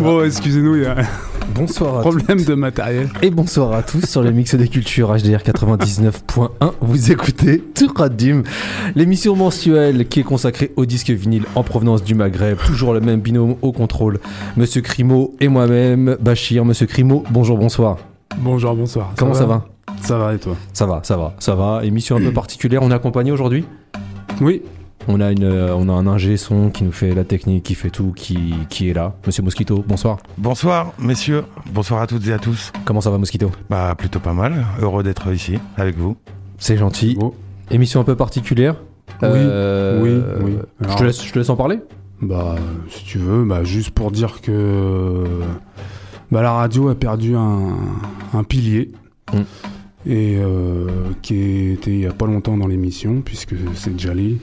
Bon, excusez-nous, il y a un Bonsoir à problème toutes de matériel. et bonsoir à tous sur le mix des cultures HDR 99.1. Vous écoutez Touradim, l'émission mensuelle qui est consacrée au disque vinyle en provenance du Maghreb. Toujours le même binôme au contrôle, Monsieur Crimo et moi-même, Bachir. Monsieur Crimo, bonjour, bonsoir. Bonjour, bonsoir. Comment ça va Ça va et toi? Ça va, ça va, ça va. Émission un peu particulière. On est accompagné aujourd'hui? Oui, On a, une, euh, on a un ingé son qui nous fait la technique, qui fait tout, qui, qui est là. Monsieur Mosquito, bonsoir. Bonsoir messieurs, bonsoir à toutes et à tous. Comment ça va, Mosquito? Bah plutôt pas mal, heureux d'être ici avec vous. C'est gentil. Bon. Émission un peu particulière? Oui, Euh, oui, oui. Je Alors- te, laisse, je te laisse en parler bah si tu veux, bah juste pour dire que bah, la radio a perdu un, un pilier. Mm. Et euh, qui était il y a pas longtemps dans l'émission, puisque c'est Jali,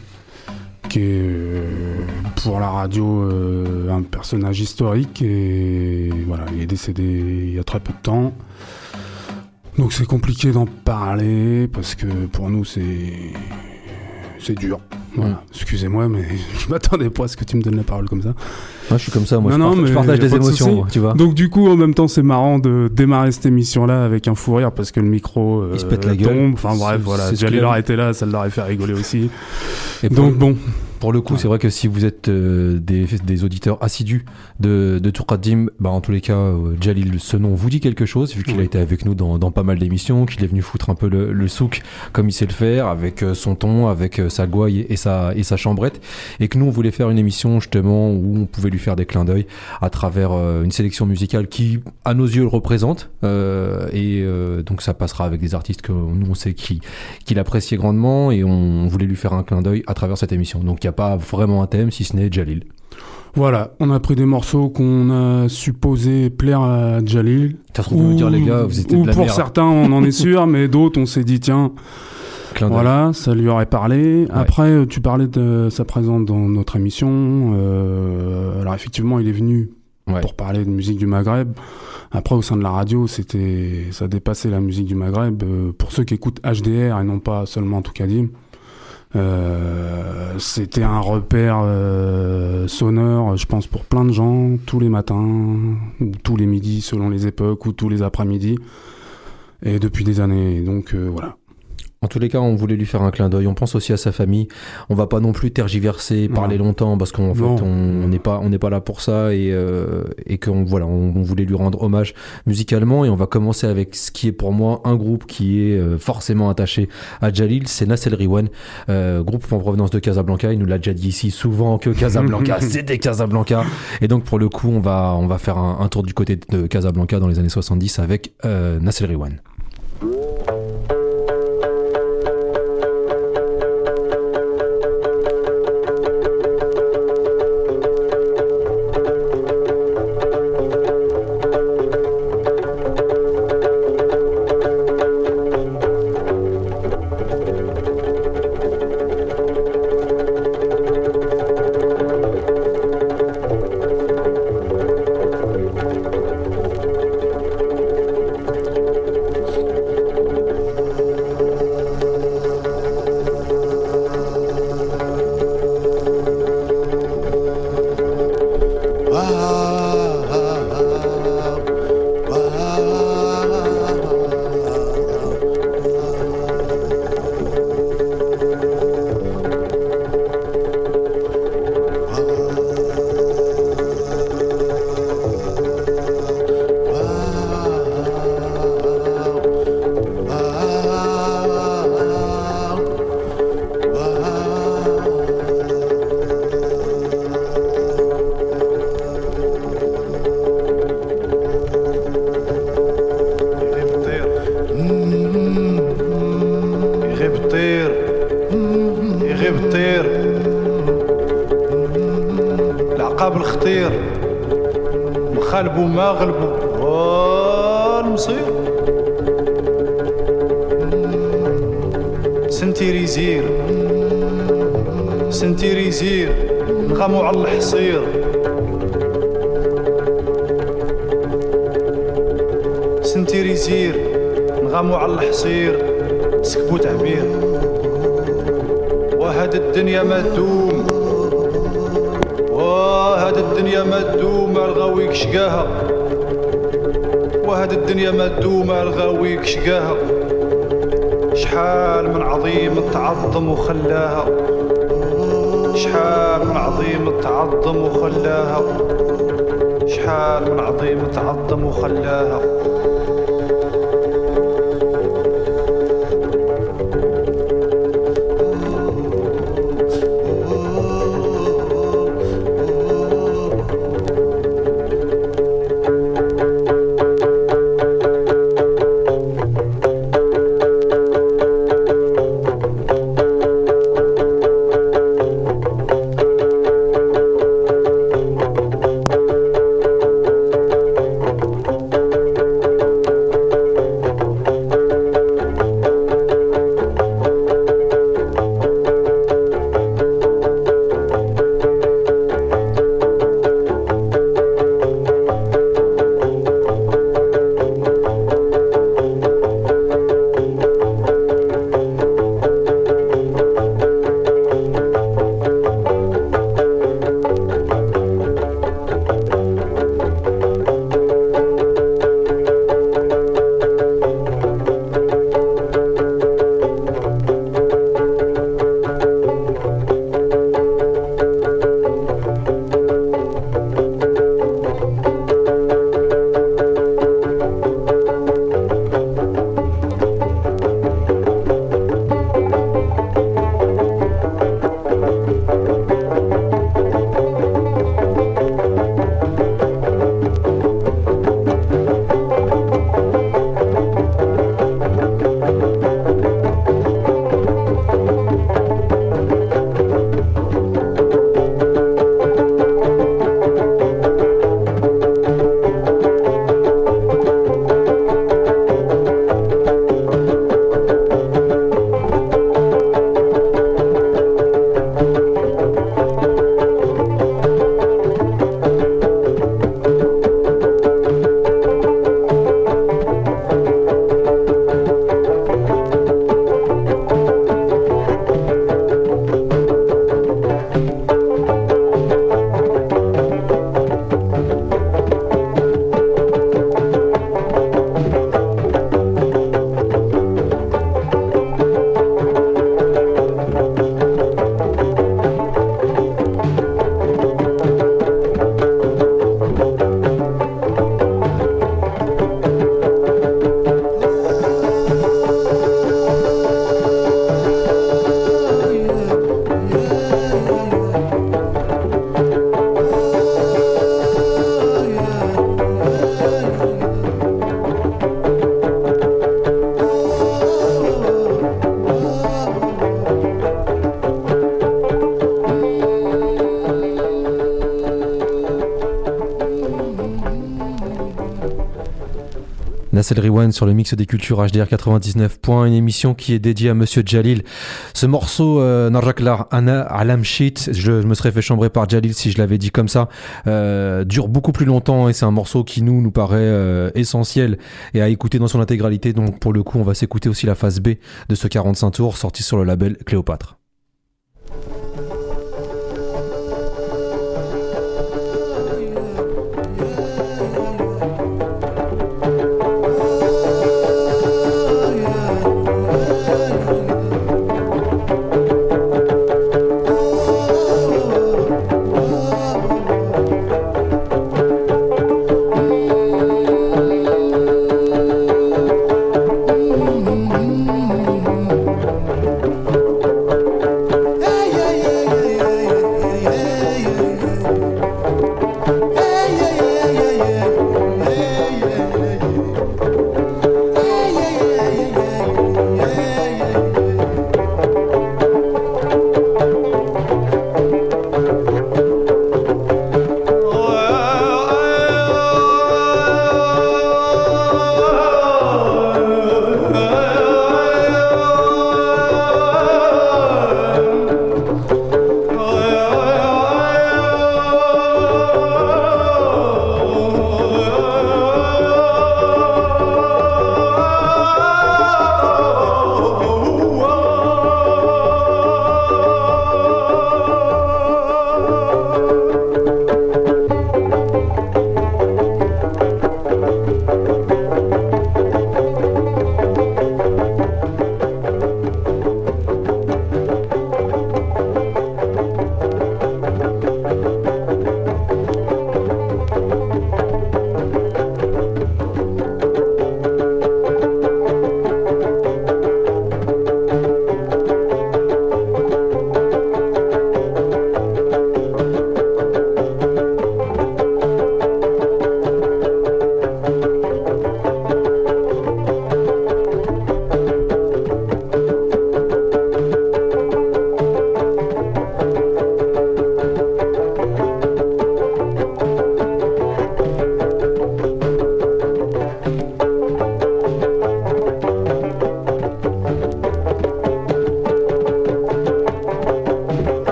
qui est euh, pour la radio euh, un personnage historique et voilà, il est décédé il y a très peu de temps. Donc c'est compliqué d'en parler parce que pour nous c'est c'est dur. Voilà. Excusez-moi, mais je m'attendais pas à ce que tu me donnes la parole comme ça. Moi, je suis comme ça, moi. Non, je, non, partage, je des émotions, moi, tu vois. Donc du coup, en même temps, c'est marrant de démarrer cette émission-là avec un fou rire parce que le micro euh, Il se pète la gueule. tombe. Enfin C'est- bref, voilà. J'allais été là, ça leur a fait rigoler aussi. Et Donc bon, pour le coup, c'est vrai que si vous êtes euh, des, des auditeurs assidus de, de Touradim, bah, en tous les cas, euh, Jalil, ce nom vous dit quelque chose, vu qu'il a été avec nous dans, dans pas mal d'émissions, qu'il est venu foutre un peu le, le souk comme il sait le faire, avec euh, son ton, avec sa gouaille et sa, et sa chambrette, et que nous, on voulait faire une émission justement où on pouvait lui faire des clins d'œil à travers une sélection musicale qui, à nos yeux, le représente, euh, et euh, donc ça passera avec des artistes que nous, on sait qui, qu'il appréciait grandement, et on voulait lui faire un clin d'œil à travers cette émission. Donc n'y a pas vraiment un thème, si ce n'est Jalil. voilà, on a pris des morceaux qu'on a supposé plaire à Jalil. Me dire, les gars, vous étiez ou de la pour merde. certains, on en est sûr, mais d'autres, on s'est dit tiens, voilà, ça lui aurait parlé. Après, euh, tu parlais de sa présence dans notre émission. Euh, alors effectivement, il est venu Ouais. pour parler de musique du Maghreb. Après, au sein de la radio, c'était, ça dépassait la musique du Maghreb. Euh, pour ceux qui écoutent HDR et non pas seulement Toukadim, euh, c'était un repère euh, sonore, je pense, pour plein de gens, tous les matins, ou tous les midis, selon les époques, ou tous les après-midi. Et depuis des années. Donc euh, voilà. En tous les cas, on voulait lui faire un clin d'œil. On pense aussi à sa famille. On va pas non plus tergiverser, parler longtemps, parce qu'en fait, on n'est pas, on n'est pas là pour ça et euh, et qu'on voilà, on, on voulait lui rendre hommage musicalement. Et on va commencer avec ce qui est pour moi un groupe qui est euh, forcément attaché à Jalil, c'est Nassel Riwan, euh, groupe en provenance de Casablanca. Il nous l'a déjà dit ici souvent que Casablanca, c'est des Casablanca. Et donc pour le coup, on va, on va faire un, un tour du côté de Casablanca dans les années 70 avec euh, Nassel Riwan. سنتيريزير نغمو على الحصير. سكبو تعبير وهاد الدنيا ما تدوم. وهاد الدنيا ما تدوم الغاويك شقاها. وهاد الدنيا ما تدوم الغاويك شقاها. شحال من عظيم تعظم وخلاها. شحال من عظيم تعظم وخلاها. شحال من عظيم تعظم وخلاها. Nassel Rewind sur le mix des cultures HDR 99. Une émission qui est dédiée à Monsieur Jalil. Ce morceau, euh, Narjaklar Ana Alam Sheet, je, me serais fait chambrer par Jalil si je l'avais dit comme ça, euh, dure beaucoup plus longtemps et c'est un morceau qui nous, nous paraît euh, essentiel et à écouter dans son intégralité. Donc pour le coup, on va s'écouter aussi la phase B de ce 45 tours sorti sur le label Cléopâtre.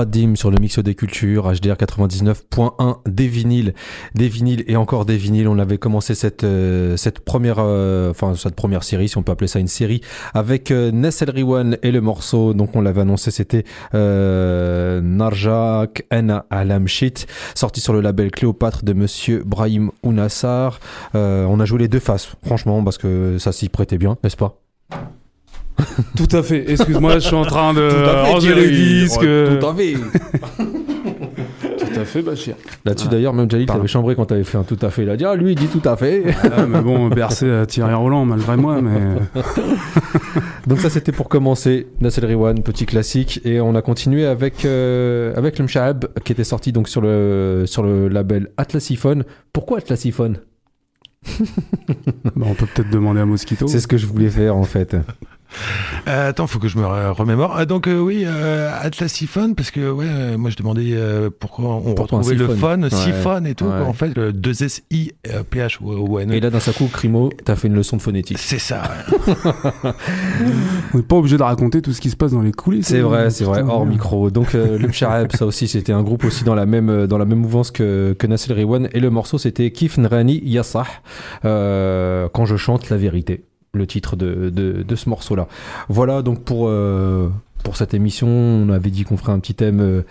Muqaddim sur le mix des cultures, HDR 99.1, des vinyles, des vinyles et encore des vinyles. On avait commencé cette, euh, cette première, euh, enfin, cette première série, si on peut appeler ça une série, avec euh, Nessel Riwan et le morceau, donc on l'avait annoncé, c'était euh, Narjak En Alam Shit, sorti sur le label Cléopâtre de monsieur Brahim Ounassar. On a joué les deux faces, franchement, parce que ça s'y prêtait bien, n'est-ce pas? Tout à fait. Excuse-moi, je suis en train de Tout à fait, ranger Thierry. les disques. Ouais, tout à fait. Tout à fait, Bachir. Là-dessus, Ah, d'ailleurs, même Jalil pardon. t'avait chambré quand t'avais fait un tout à fait. Il a dit, ah, lui, il dit tout à fait. Ah, mais bon, bercé à Thierry Roland, malgré moi, mais. Donc ça c'était pour commencer Nassel Riwan, petit classique et on a continué avec euh, avec le Mshahab qui était sorti donc sur le sur le label Atlasiphone. Pourquoi Atlasiphone Bah, on peut peut-être demander à Mosquito. C'est ce que je voulais faire en fait. Euh, attends, faut que je me re- remémore. Ah, donc euh, oui, euh, Atlasiphone, parce que ouais, euh, moi je demandais euh, pourquoi on Pourquoi retrouvait le phone, Ouais. siphone et tout. Ouais. En fait, le 2 S I P H O N. E. Et là d'un seul coup, Crimo, t'as fait une leçon de phonétique. C'est ça. On n'est pas obligé de raconter tout ce qui se passe dans les coulisses. C'est hein. vrai, c'est vrai, hors micro. Donc euh, le Mshahab, ça aussi c'était un groupe aussi dans la même dans la même mouvance que que Nassel Riwan et le morceau c'était Kif Nrani Yassah euh, quand je chante la vérité. Le titre de, de, ce morceau-là. Voilà donc pour euh, pour cette émission, on avait dit qu'on ferait un petit thème euh,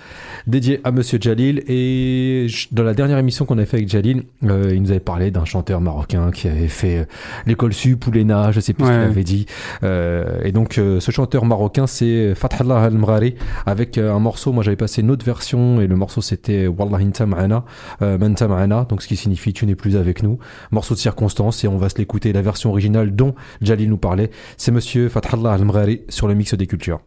dédié à Monsieur Jalil et je- dans la dernière émission qu'on a fait avec Jalil, euh, il nous avait parlé d'un chanteur marocain qui avait fait euh, l'école sup ou l'ENA, je sais plus ce qu'il avait dit. Euh, et donc euh, ce chanteur marocain c'est Fathallah Al-Mrari avec euh, un morceau, moi j'avais passé une autre version et le morceau c'était Wallah Inta Ma'ana, donc ce qui signifie tu n'es plus avec nous. Morceau de circonstance et on va se l'écouter, la version originale dont Jalil nous parlait, c'est monsieur Fathallah Al-Mrari sur le mix des cultures.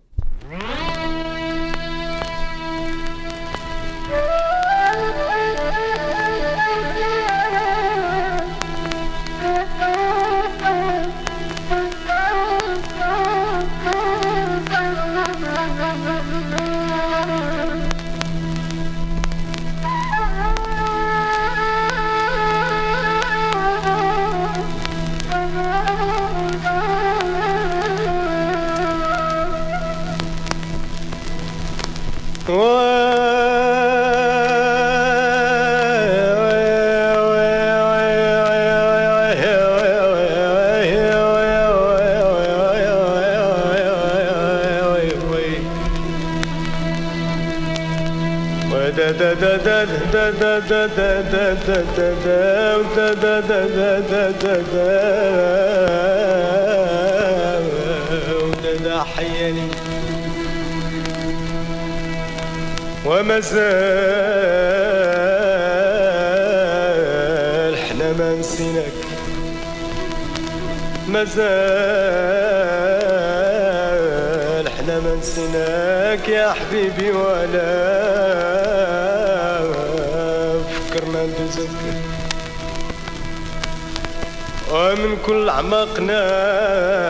تعمقنا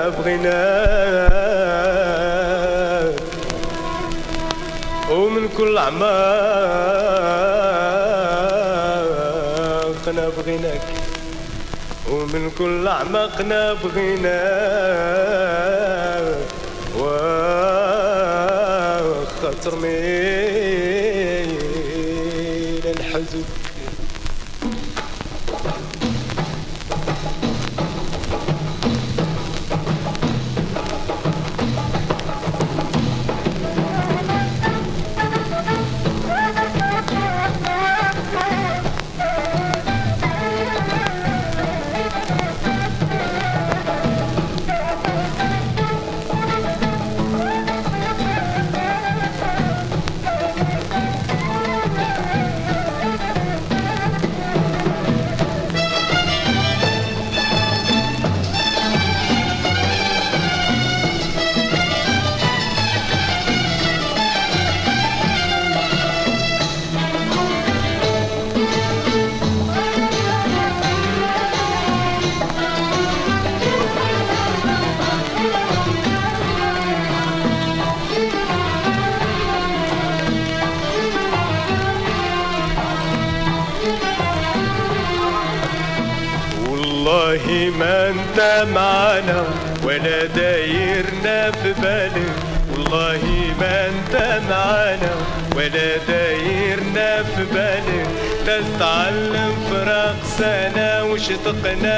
بغنا ومن كل أعماقنا بغناك. ومن كل أعماقنا بغنا وخاطر من الحزن. up and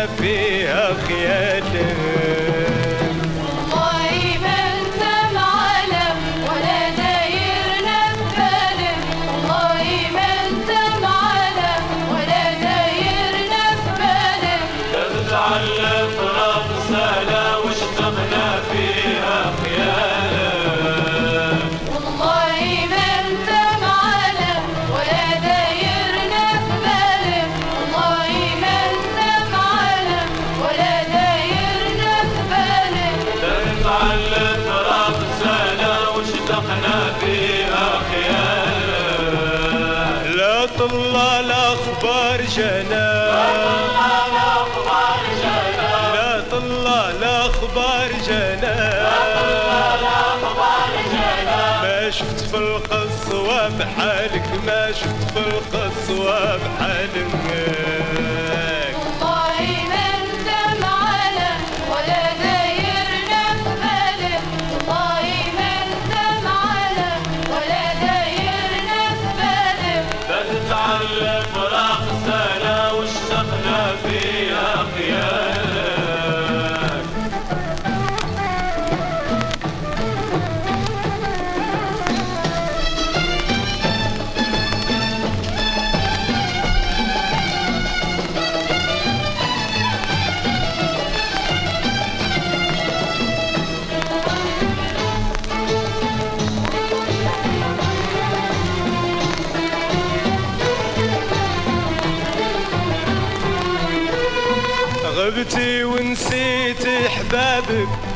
القسوة بحي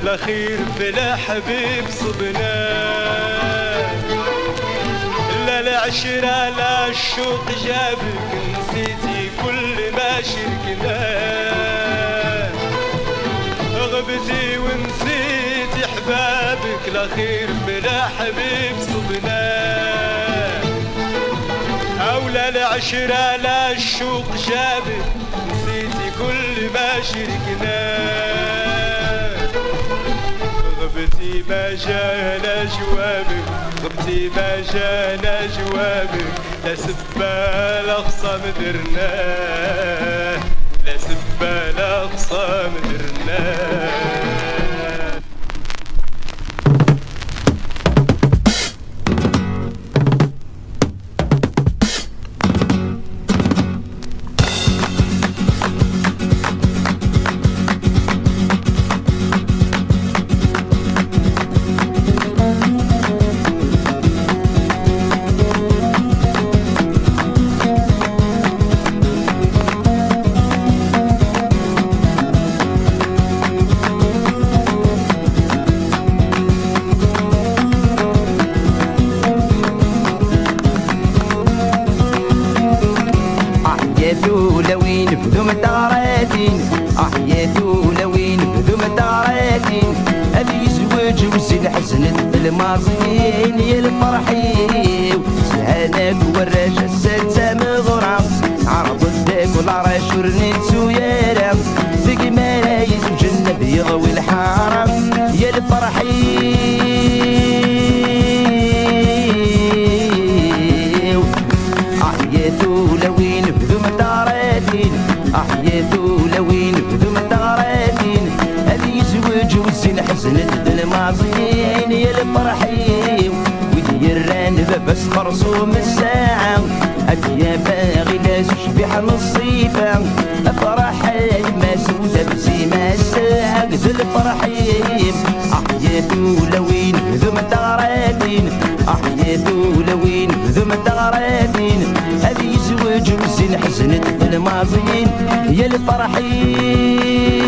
الأخير بلا حبيب صبنا. لا العشرة لا الشوق جابك نسيتي كل ما شركنا. غبتي ونسيتي حبابك الأخير بلا حبيب صبنا. ولا العشرة لا الشوق جابك نسيتي كل ما شركنا. وقتي ما جانا جوابك غبتي ما جانا جوابك لا سبا لا خصام درناه لا سبا لا خصام درناه أحييم أحييتو لوين ذم الدغراتين أحييتو لوين ذم الدغراتين هذه زوج مزين حزنت بالمازين يا الفرحين.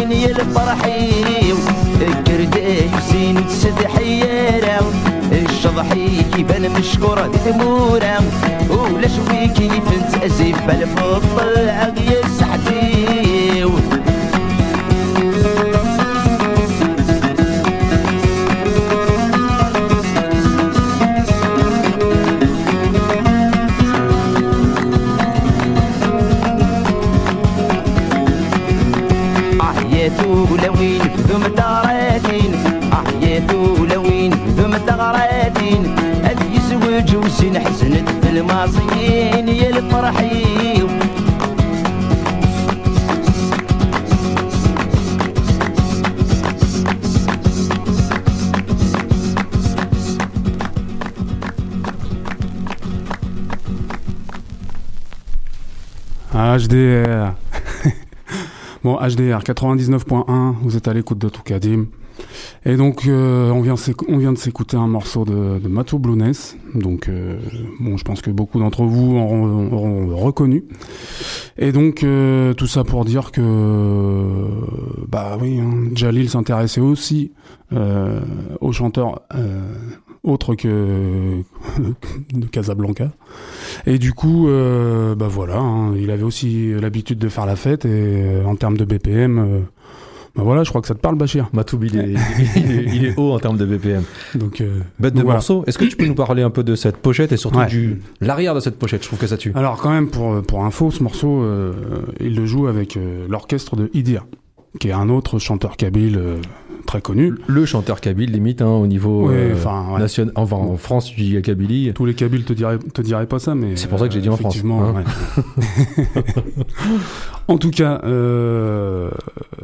فرحي زين تسدحي تسدحيرة الشضحي كيبان مشكورة دمورة ولا شوي كيف نتأزف بالفضل أغير يزوج وزين حزنت في الماضيين يا الفرحي HDR. bon, HDR 99.1, vous êtes à l'écoute de Toukadim. Et donc, euh, on, vient on vient de s'écouter un morceau de, de Matou Blounès. Donc, euh, bon, je pense que beaucoup d'entre vous auront, reconnu. Et donc, euh, tout ça pour dire que, bah oui, hein, Jalil s'intéressait aussi euh, aux chanteurs euh, autres que de Casablanca. Et du coup, euh, bah voilà, hein, il avait aussi l'habitude de faire la fête et en termes de BPM, bah voilà, je crois que ça te parle, Bachir. Matoub, il est, il, est, il est haut en termes de BPM. Donc, euh, Bête de donc voilà. morceau. Est-ce que tu peux nous parler un peu de cette pochette et surtout Ouais. du l'arrière de cette pochette? Je trouve que ça tue. Alors quand même, pour, pour info, ce morceau, euh, il le joue avec euh, l'orchestre de Idir, qui est un autre chanteur kabyle euh, très connu. Le chanteur kabyle, limite, hein, au niveau Ouais, euh, ouais. national. Enfin, en France, tu dis Kabylie. Tous les Kabyles te diraient, te diraient pas ça, mais... C'est pour ça que j'ai dit en France, effectivement, hein. ouais. en tout cas, euh,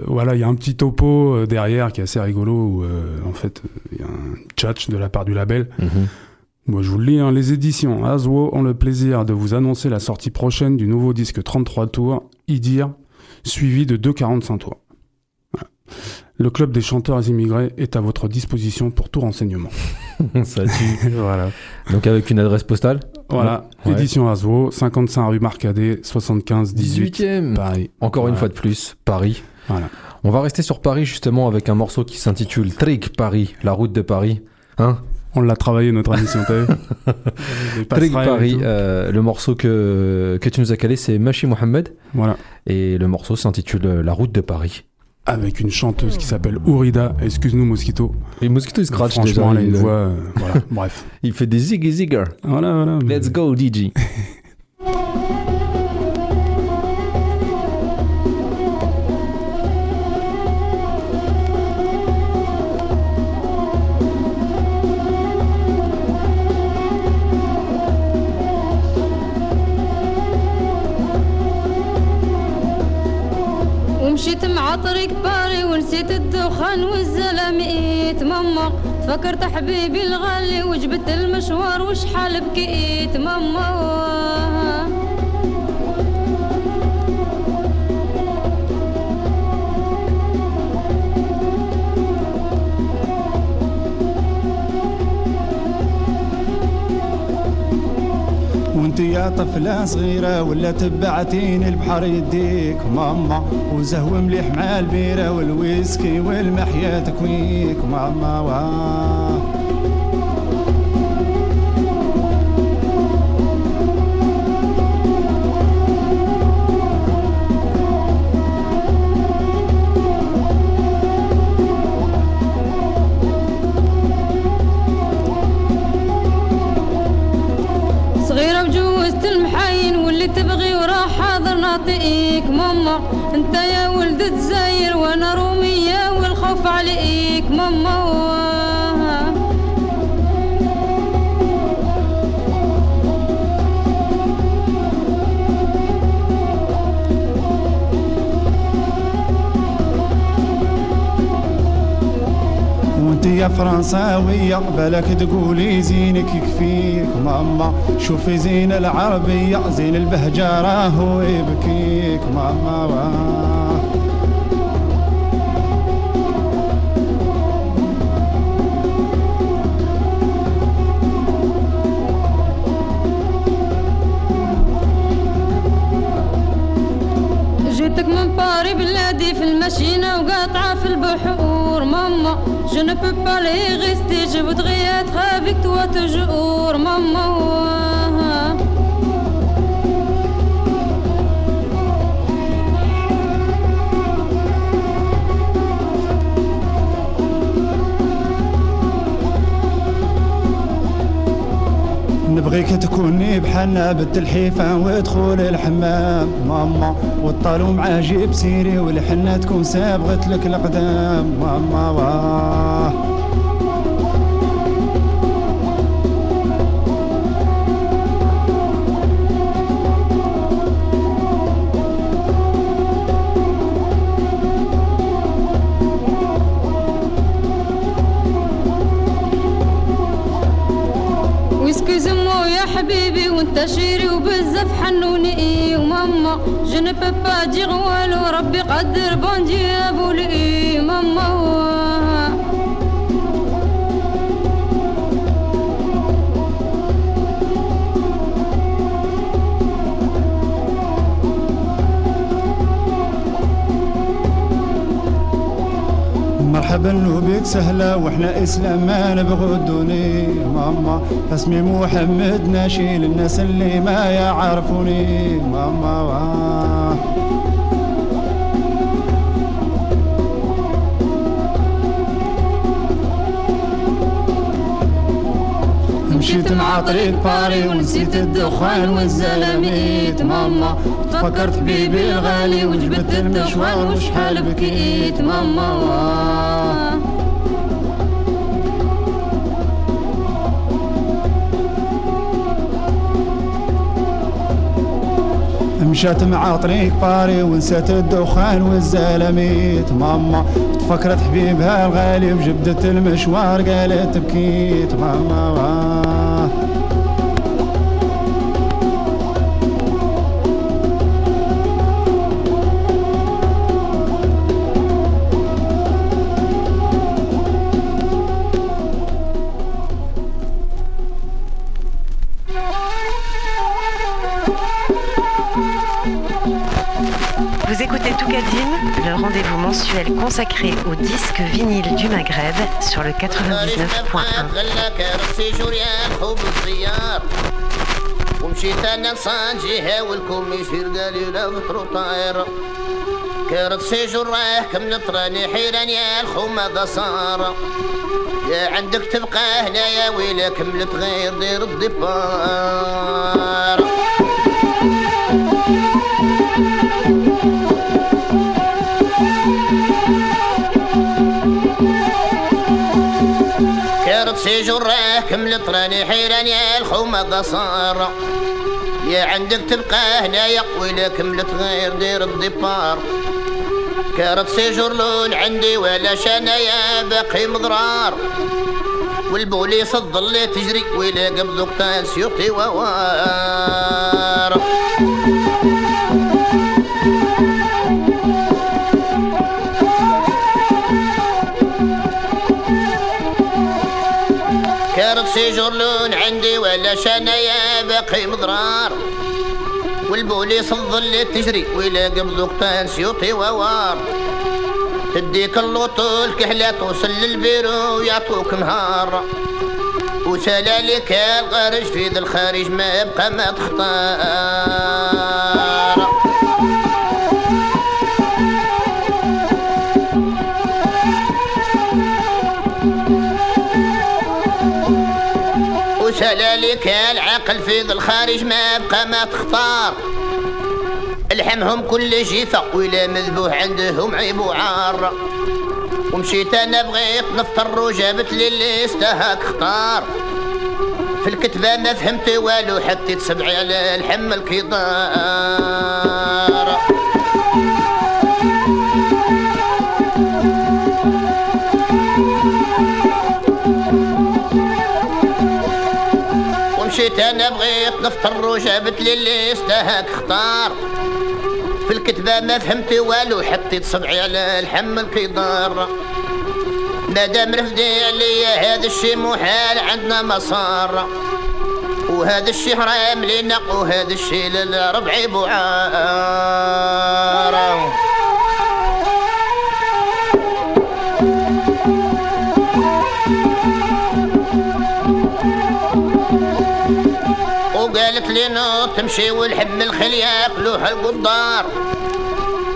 voilà, il y a un petit topo euh, derrière qui est assez rigolo, où euh, en fait, il y a un tchatch de la part du label. Mhm. Moi, je vous le lis, hein, les éditions Aswo ont le plaisir de vous annoncer la sortie prochaine du nouveau disque 33 tours, Idir, suivi de deux 45 tours. Le club des chanteurs immigrés est à votre disposition pour tout renseignement. ça tue. voilà. Donc avec une adresse postale. Voilà, Ouais. édition Aswo, 55 rue Marcadet, 75 18 18e. Paris. Encore une fois de plus, Paris. Voilà. On va rester sur Paris justement avec un morceau qui s'intitule Trig Paris, la route de Paris. Hein? On l'a travaillé notre émission, t'as vu? Les Trig Paris, euh, le morceau que, que tu nous as calé, c'est Machi Mohamed. Voilà. Et le morceau s'intitule euh, La route de Paris. Avec une chanteuse qui s'appelle Ourida, excuse-nous Mosquito. Et Mosquito, il scratch Franchement, déjà. elle a une il, voix. euh, voilà, bref. il fait des ziggy zigger. Voilà, voilà. Let's go, DJ. الدخان والزلاميت ماما فكرت حبيبي الغالي وجبت المشوار وشحال بكيت ماما وانت يا طفلة صغيرة ولا تبعتين البحر يديك ماما وزهو مليح مع البيرة والويسكي والمحيا تكويك ماما واه. وجوزت المحاين واللي تبغي وراح حاضر نعطيك ماما. انت يا ولد تزاير وأنا رومية يا فرنساوية بالك تقولي زينك يكفيك. ماما شوفي زين العربية زين البهجة راهو يبكيك. ماما جبتك من باري بلادي في المشينة وقاطعة في البحور maman. Je ne peux pas les rester, je voudrais être avec toi toujours, maman. نبغيك تكوني بحالنا بالتلحيفة ودخول الحمام. ماما والطالو مع جيب سيري والحنة تكون سابغت لك القدام ماما واه. بابا ببا غوالو ربي قدر بونجي أبو مرحبا وبك سهلة وإحنا اسلام ما نبغوا الدوني ماما اسمي محمد ناشي للناس اللي ما يعرفوني. ماما واه مشيت مع طريق باري ونسيت الدخان والزلاميت ماما تفكرت بيبي الغالي وجبت المشوار وشحال بكيت ماما مشات مع طريق باري ونسيت الدخان والزلاميت ماما تفكرت حبيبها الغالي وجبدت المشوار قالت بكيت ماما mensuel consacré au disque vinyle du Maghreb sur le 99.1. خلاك السيجور ياخو بالزيار ومشيت انا لصانجي هاولكم يصير قالي لا بطرو طاير كارت سيجور راه كملت راني حيران يا الخو ماذا صار يا عندك تبقى هنا يا ويلا كملت غير دير الدبار في جراكم لطراني حيران يا الخوم قصار. يا عندك تبقى هنايا قويلك ملت غير دير الدبار. كارت سيجور لون عندي ولا شنايا باقي مضرار والبوليس الظل تجري ويلا قبضو قتال سيوطي ووار. لون عندي ولا شنايا باقي مضرار. والبوليس الظل تجري ولا قبضك تنسيوطي ووار. تديك اللوطو الكحلة توصل للبيرو يعطوك نهار وسلالك الغرج في ذا الخارج ما يبقى ما تختار ذا الخارج ما يبقى ما تختار. الحمهم كل جيفة ولا مذبوح عندهم عيب وعار. ومشيت أنا بغيت نفطر وجابت لي اللي استهاك اختار. في الكتبة ما فهمت والو حطيت سبعي على الحم ومشيت أنا بغيت نفطر وجابت لي اللي استهاك اختار في الكتبة ما فهمت والو حطيت صبعي على الحم الكدار مادام رفدي عليا هذا الشي محال عندنا مسار. وهذا الشي حرام لينا وهذا الشي للربع بوعار يمشي والحب الخل ياكلوه القدار.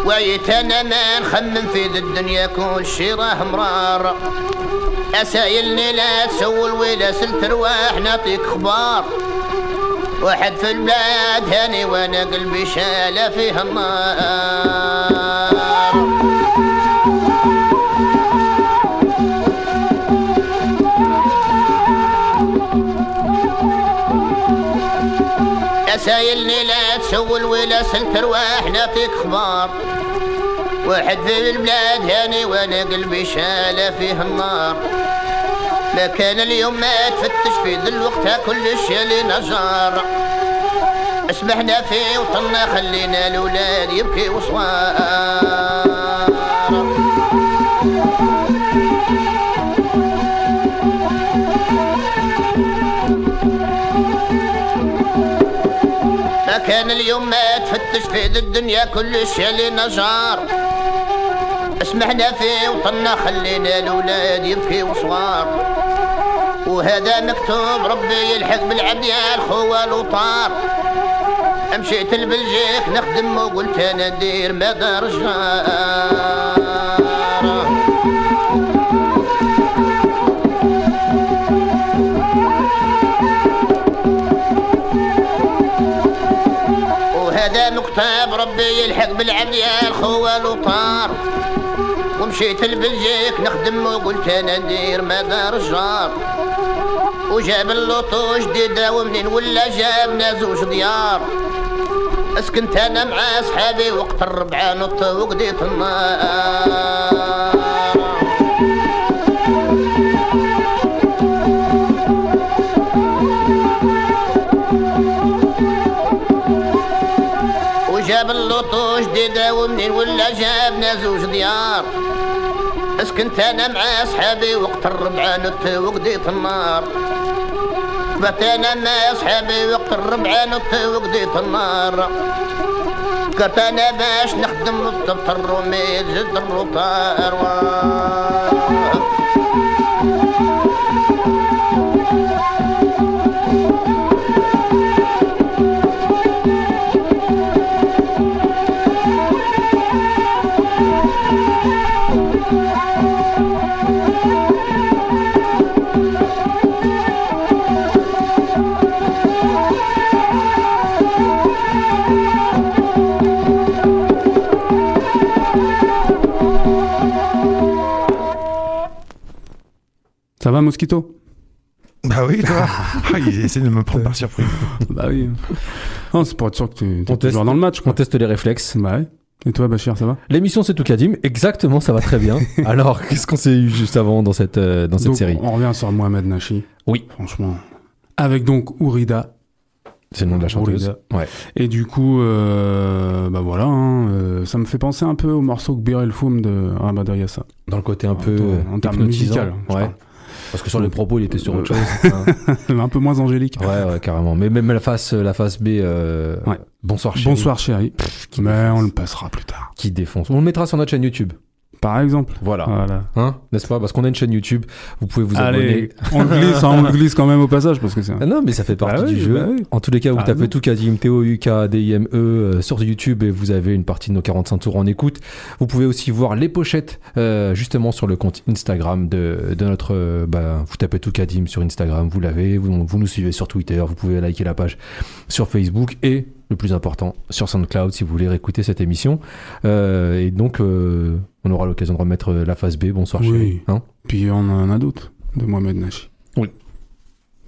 ويتنا ما نخمم في ذي الدنيا كل شي راه مرار. أسايلني لا تسول ولا سل ترواح نعطيك أخبار واحد في البلاد هاني وأنا قلبي شالة فيه النار. سايلني لا تسول ولا سل ترواح نعطيك أخبار واحد في البلاد هاني وأنا قلبي شالة فيه النار. ما كان اليوم ما تفتش في ذي الوقت كل شيء لنجار اسمحنا في وطننا خلينا الأولاد يبكي وصوار. ذي الدنيا كل شيء لنجار اسمحنا في وطننا خلينا الأولاد يبكي وصوار وهذا مكتوب ربي يلحق بالعبد يا وطار مشيت لبلجيك نخدم وقلت أنا ندير ما دار جار وهذا مكتاب ربي يلحق بالعبد يا الخوال وطار ومشيت لبلجيك نخدم وقلت أنا ندير ما دار الجار. وجاب اللوطو جديدة ومنين ولا جابنا زوج ديار. اسكنت أنا مع صحابي وقت الربعة نط وقديت النار. جديدة ومنين ولا جابنا زوج ديار. اسكنت أنا مع صحابي وقت الربعة نط وقديت النار. بات أنا مع صحابي وقت الربعة نط وقديت النار. فكرت أنا باش نخدم الطبط الرومي جد الروطار Mosquito Bah oui, toi. Ah, il essaie de me prendre par surprise. Bah oui. Non, c'est pour être sûr que tu es On toujours teste. dans le match. Quoi. On teste les réflexes. Bah ouais. Et toi, Bachir, ça va? L'émission c'est tout Kadim. Exactement, ça va très bien. Alors, qu'est-ce qu'on s'est eu juste avant dans cette, euh, dans cette Donc, série? On revient sur Mohamed Nachi. Oui. Franchement. Avec donc Ourida. C'est le nom de la chanteuse. Ourida. Ouais. Et du coup, euh, bah voilà, hein, euh, ça me fait penser un peu au morceau Bir El Foum de Rabada Yassa. Dans le côté un peu En- en termes musical, Ouais. Parce que sur les propos, il était sur autre Euh, chose. hein. un peu moins angélique. Ouais, ouais, carrément. Mais même la face, la face B, euh, Ouais. Bonsoir chérie, Bonsoir chérie. qui Mais on le passera plus tard. qui défonce. On le mettra sur notre chaîne YouTube. Par exemple. Voilà. Voilà. Hein N'est-ce pas? Parce qu'on a une chaîne YouTube. Vous pouvez vous abonner. On le glisse, hein, on le glisse quand même au passage parce que c'est. Ah non, mais ça fait partie Bah du oui, jeu. bah oui. En tous les cas, vous Ah tapez non. tout Kadim, T-O-U-K-D-I-M-E euh, sur YouTube et vous avez une partie de nos 45 tours en écoute. Vous pouvez aussi voir les pochettes euh, justement sur le compte Instagram de, de notre. euh, bah, vous tapez tout Kadim sur Instagram, vous l'avez. Vous, vous nous suivez sur Twitter, vous pouvez liker la page sur Facebook et le plus important sur SoundCloud si vous voulez réécouter cette émission. Euh, et donc, euh, on aura l'occasion de remettre euh, la phase B. Bonsoir Oui. chérie. Hein Puis on en a d'autres de Mohamed Nachi. Oui.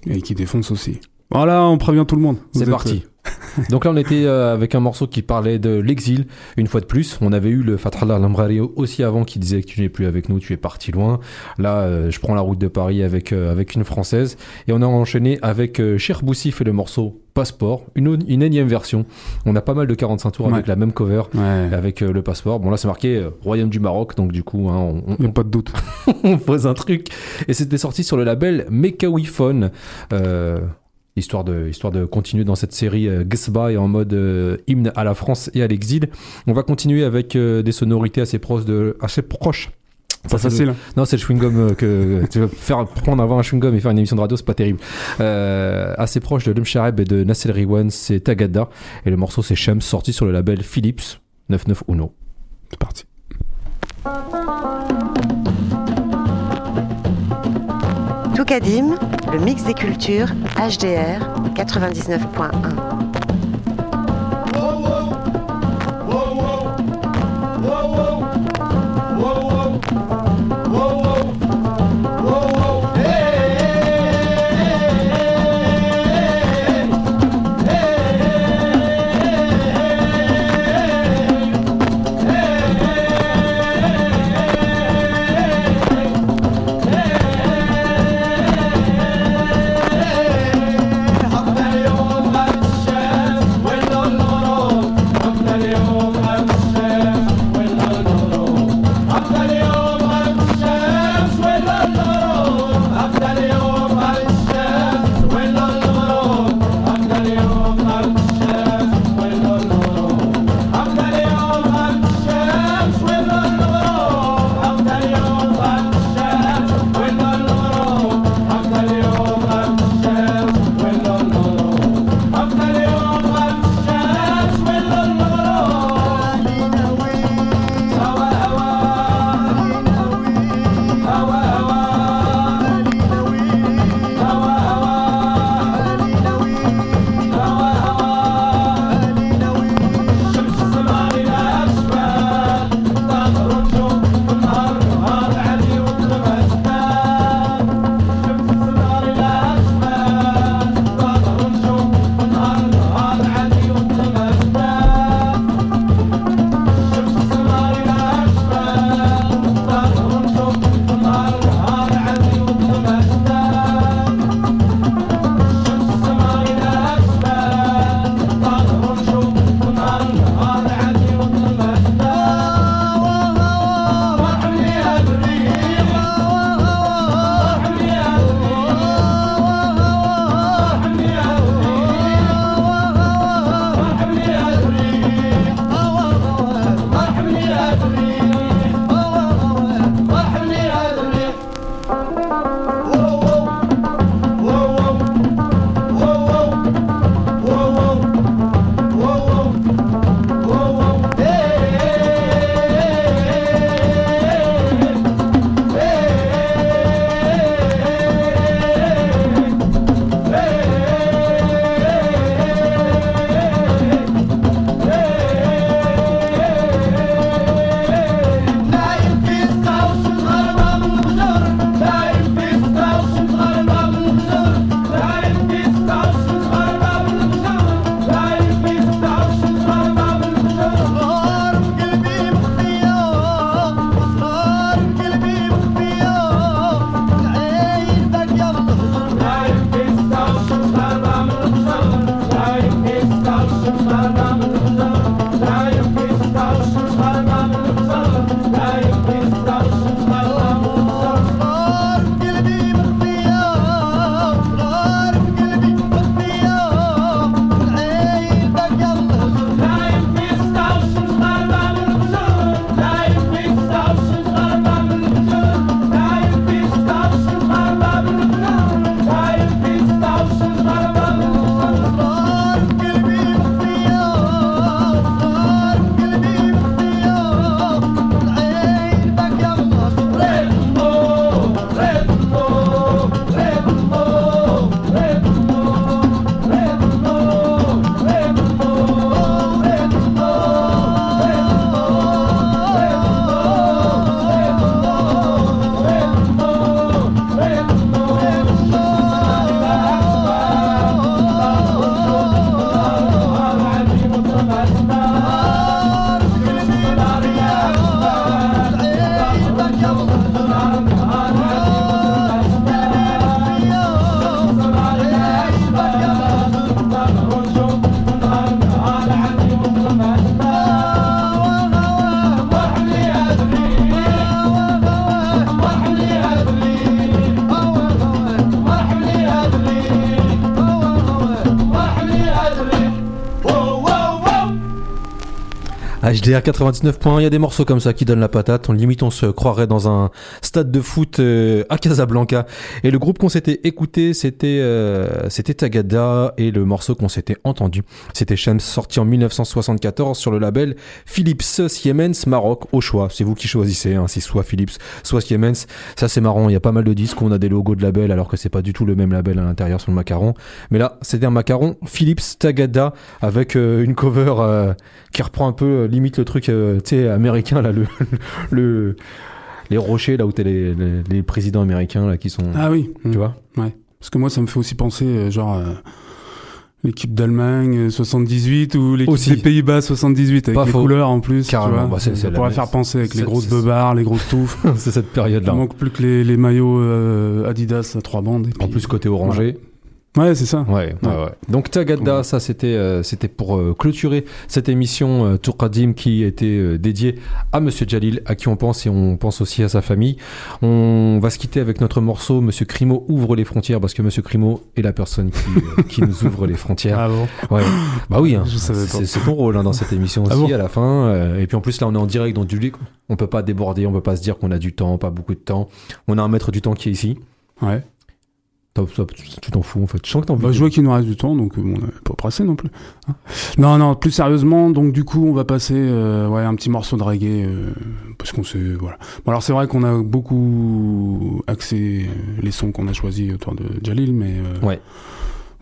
Et qui défonce aussi. Voilà, on prévient tout le monde. C'est parti. Donc là, on était euh, avec un morceau qui parlait de l'exil, une fois de plus. On avait eu le Fatrallah Lambrari aussi avant qui disait que tu n'es plus avec nous, tu es parti loin. Là, euh, je prends la route de Paris avec, euh, avec une française. Et on a enchaîné avec euh, Cher Boussif et le morceau Passeport, une, une énième version. On a pas mal de 45 tours avec la même cover, Ouais. avec euh, le passeport. Bon, là, c'est marqué euh, Royaume du Maroc, donc du coup, hein, on, on- a pas de doute. on pose un truc. Et c'était sorti sur le label Mekawiphone. Euh, histoire, de, histoire de continuer dans cette série euh, et en mode euh, hymne à la France et à l'exil. On va continuer avec euh, des sonorités assez proches de, assez proches Pas c'est le- facile. Non, c'est le chewing-gum euh, que tu vas faire prendre avoir un chewing-gum et faire une émission de radio, c'est pas terrible. Assez proche de Lum Shareb et de Nassel Riwan, c'est Tagada et le morceau c'est Shams sorti sur le label Philips 99 Uno. C'est parti. Toukadim, le mix des cultures, HDR 99.1. HDR 99 points, il y a des morceaux comme ça qui donnent la patate. On limite, on se croirait dans un stade de foot euh, à Casablanca. Et le groupe qu'on s'était écouté, c'était euh, c'était Tagada et le morceau qu'on s'était entendu, c'était Shams, sorti en 1974 sur le label Philips Siemens Maroc au choix. C'est vous qui choisissez, hein, si soit Philips, soit Siemens. Ça c'est marrant. Il y a pas mal de disques où on a des logos de label alors que c'est pas du tout le même label à l'intérieur sur le macaron. Mais là, c'était un macaron Philips Tagada avec euh, une cover euh, qui reprend un peu limite le truc tu sais américain là le le les rochers là où t'as les, les, les présidents américains là qui sont Ah oui. tu vois Ouais. Parce que moi, ça me fait aussi penser, euh, genre, euh, l'équipe d'Allemagne euh, 78 ou l'équipe des Pays-Bas 78 avec Pas les faux. couleurs en plus. tu Carrément. vois. Bah, c'est- ça la pourrait faire penser avec les grosses beubars, les grosses touffes. c'est cette période Il là manque plus que les, les maillots euh, Adidas à trois bandes. et en puis- plus côté orangé Ouais, c'est ça. Ouais, ouais, ouais. Donc Tagada, ça c'était euh, c'était pour euh, clôturer cette émission euh, Tour Qadim qui était euh, dédiée à Monsieur Jalil, à qui on pense et on pense aussi à sa famille. On va se quitter avec notre morceau Monsieur Crimo ouvre les frontières parce que Monsieur Crimo est la personne qui, euh, qui nous ouvre les frontières. Ah bon? Ouais. Bah oui, hein. C'est ton rôle hein, dans cette émission Ah aussi bon? à la fin. et puis en plus là on est en direct donc du coup, on peut pas déborder, on peut pas se dire qu'on a du temps, pas beaucoup de temps. On a un maître du temps qui est ici. Ouais. Tu t'en fous en fait. Je sens que t'en Bah, je vois qu'il nous reste du temps, donc euh, bon, on n'est pas pressé non plus. hein. Non, non, plus sérieusement, donc du coup, on va passer euh, ouais, un petit morceau de reggae, euh, parce qu'on s'est... Voilà. Bon, alors c'est vrai qu'on a beaucoup axé les sons qu'on a choisis autour de Jalil, mais... euh, Ouais.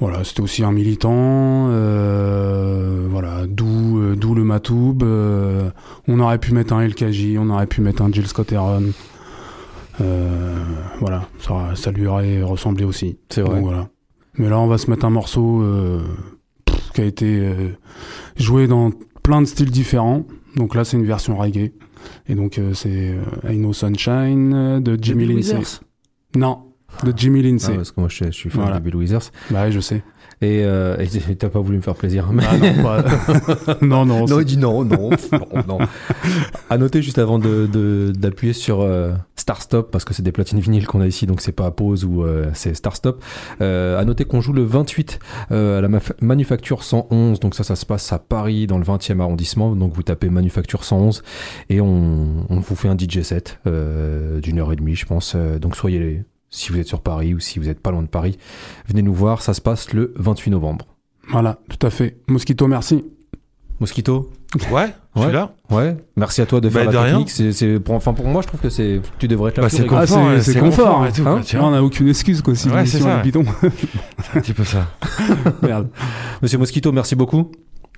Voilà, c'était aussi un militant, euh, voilà, d'où euh, d'où le Matoub. euh, on aurait pu mettre un El Kaji, on aurait pu mettre un Jill Scott Heron. Euh, voilà, ça, ça lui aurait ressemblé aussi. C'est vrai. Donc, voilà. Mais là, on va se mettre un morceau euh, qui a été euh, joué dans plein de styles différents. Donc là, c'est une version reggae. Et donc, euh, c'est euh, I Know Sunshine de Jimmy Lindsay. Non, de Jimmy Ah, Lindsay. parce que moi je, je suis fan Voilà. de Bill Withers. Bah ouais, je sais. Et euh, t'as pas voulu me faire plaisir. Mais... Ah non, pas- non, non, non, il dit non, non, non, non. À noter juste avant de de- d'appuyer sur euh, Star Stop parce que c'est des platines vinyles qu'on a ici, donc c'est pas pause ou euh, c'est Star Stop. Euh, à noter qu'on joue le 28 euh, à la Manufacture 111, donc ça, ça se passe à Paris dans le 20e arrondissement. Donc vous tapez Manufacture 111 et on, on vous fait un DJ set d'une heure et demie, je pense. Donc soyez les si vous êtes sur Paris ou si vous êtes pas loin de Paris, venez nous voir. Ça se passe le 28 novembre. Voilà, tout à fait. Mosquito, merci. Mosquito. Ouais, je suis Ouais. là. Ouais, merci à toi de Bah, faire de la rien. technique. C'est, c'est pour, enfin pour moi, je trouve que c'est, tu devrais être là. Bah, c'est confort, Ah, c'est confort, confort et tout. Hein quoi, tu Là, vois. on n'a aucune excuse, quoi, si Ouais, c'est ça. bidon. C'est un petit peu ça. Merde. Monsieur Mosquito, merci beaucoup.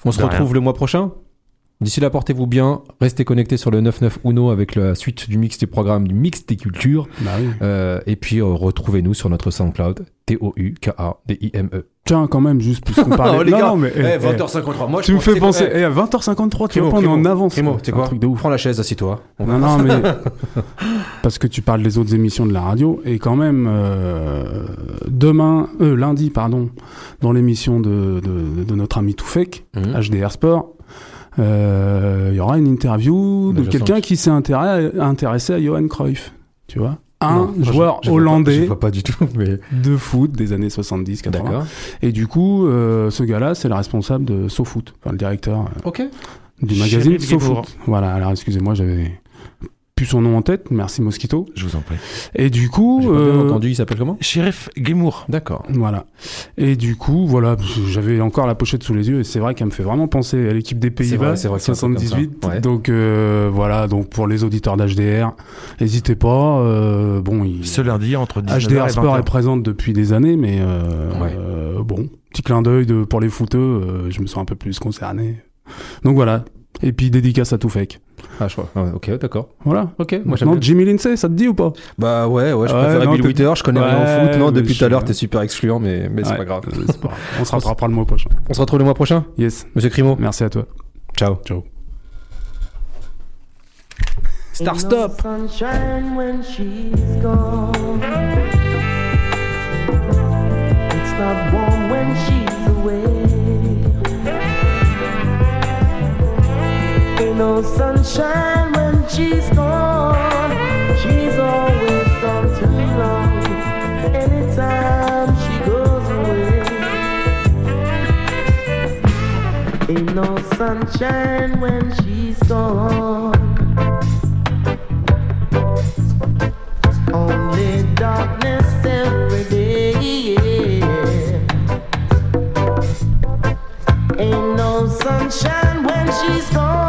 On se retrouve rien. le mois prochain? D'ici là, portez-vous bien. Restez connectés sur le 99 Uno avec la suite du mix des programmes du mix des cultures. Bah oui. Euh, et puis euh, retrouvez-nous sur notre SoundCloud T-O-U-K-A-D-I-M-E. Tiens, quand même, juste puisqu'on parlait. Oh, les non, gars, non, mais, eh, eh, 20h53. Moi, je tu me fais penser. eh, Eh, à 20h53, tu vois, on est en avance. Primo, tu sais quoi truc de ouf. Prends la chaise, assis-toi. On va- Non, non, mais. Parce que tu parles des autres émissions de la radio, et quand même, euh, demain, euh, lundi, pardon, dans l'émission de, de, de notre ami Toufek, Mhm. HDR Sport, euh, il y aura une interview de Bah, quelqu'un qui s'est intéressé, intéressé à Johan Cruyff. Tu vois Un Non, je- joueur vois pas- hollandais Je vois pas du tout, mais. de foot des années 70-80. D'accord. Et du coup, euh, ce gars-là, c'est le responsable de SoFoot, enfin le directeur euh, Ok. du magazine. SoFoot. Voilà, alors excusez-moi, j'avais plus son nom en tête. Merci Mosquito. Je vous en prie. Et du coup, J'ai pas bien euh, entendu, il s'appelle comment? Sheriff Guémour. D'accord. voilà. Et du coup, voilà, j'avais encore la pochette sous les yeux et c'est vrai qu'elle me fait vraiment penser à l'équipe des C'est Pays-Bas, vrai, c'est vrai que c'est un truc comme ça. 78. Ouais. Donc euh, voilà, donc pour les auditeurs d'HDR, n'hésitez pas. euh, bon, il... Ce lundi entre 19h HDR et Sport 20h. est présente depuis des années, mais euh, Ouais. euh, bon, petit clin d'œil de, pour les footeux, euh, je me sens un peu plus concerné. Donc voilà. Et puis dédicace à tout fake. Ah, je crois. Ah ok, d'accord. Voilà. Ok, moi j'aime Maintenant, bien. Jimmy Lindsay, ça te dit ou pas? Bah ouais, ouais, je Ouais, préfère Bill Withers, je connais rien au foot. Non, depuis tout à l'heure, t'es super excluant, mais, mais c'est Ouais, pas grave. euh, pas grave. On se rattrapera le mois prochain. On se retrouve le mois prochain? Yes. Monsieur Crimo Merci à toi. Ciao. Ciao. Star Stop Ain't no sunshine when she's gone. She's always gone too long. Anytime she goes away. Ain't no sunshine when she's gone. Only darkness every day. Ain't no sunshine when she's gone.